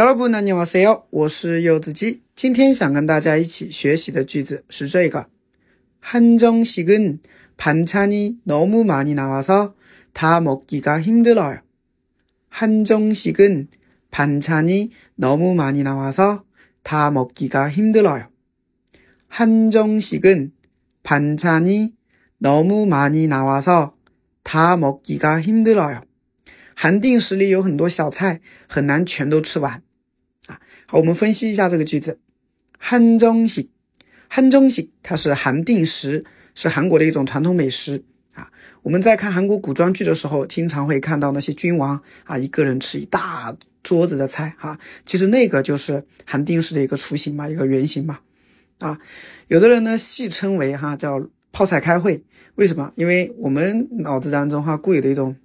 여러분안녕하세요，我是柚子鸡。今天想跟大家一起学习的句子是这个：한정식은반찬이너무많이나와서다먹기가힘들어요。 한정식은반찬이너무많이나와서다먹기가힘들어요。 한정식은반찬이너무많이나와서다먹기가힘들어요。 韩定食里有很多小菜，很难全都吃完啊。 好，我们分析一下这个句子，憨中醒，憨中醒，它是韩定食，是韩国的一种传统美食。啊，我们在看韩国古装剧的时候，经常会看到那些君王，啊，一个人吃一大桌子的菜哈，其实那个就是韩定式的一个雏形吧，一个原型吧。啊，有的人呢，戏称为哈，叫泡菜开会，为什么？因为我们脑子当中哈，固有的一种。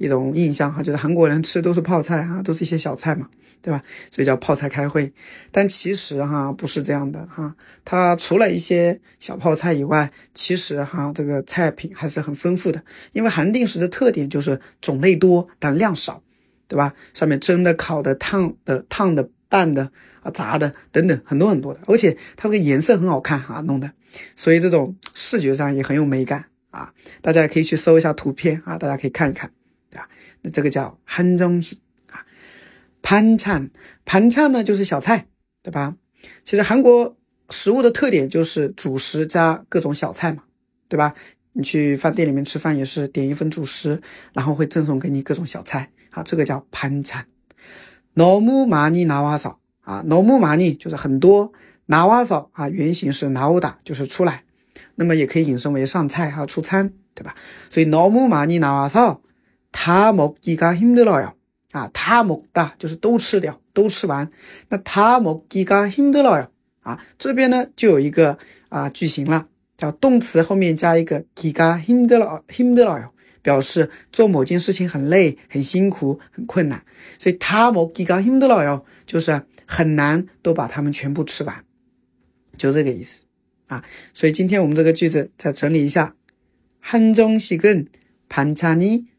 一种印象哈，就是韩国人吃都是泡菜啊，都是一些小菜嘛，对吧？所以叫泡菜开会。但其实哈不是这样的哈，它除了一些小泡菜以外，其实哈这个菜品还是很丰富的。因为韩定食的特点就是种类多但量少，对吧？上面蒸的、烤的、烫的、烫的、拌的啊、炸的等等很多很多的，而且它这个颜色很好看哈，弄的，所以这种视觉上也很有美感啊。大家也可以去搜一下图片啊，大家可以看一看。那这个叫한정 식， 啊，盘찬盘찬呢就是小菜，对吧？其实韩国食物的特点就是主食加各种小菜嘛，对吧？你去饭店里面吃饭也是点一份主食，然后会赠送给你各种小菜，啊，这个叫盘찬 너무많이나와 서， 啊，너무많이就是很多，나와서啊，原型是나오다就是出来，那么也可以引申为上菜哈，出餐，对吧？所以너무많이나와 서。 他먹기가힘들어 요， 啊，他먹다就是都吃掉，都吃完。那他먹기가힘들어 요， 啊，这边呢就有一个啊句型了，叫动词后面加一个기가힘들어힘들어 요， 表示做某件事情很累、很辛苦、很困难。所以他먹기가힘들어 요， 就是很难都把它们全部吃完，就这个意思啊。所以今天我们这个句子再整理一下：한정식은반찬이 너무 많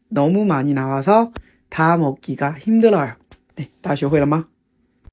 이 나와서 다 먹기가 힘들어요. 네, 다学会了吗？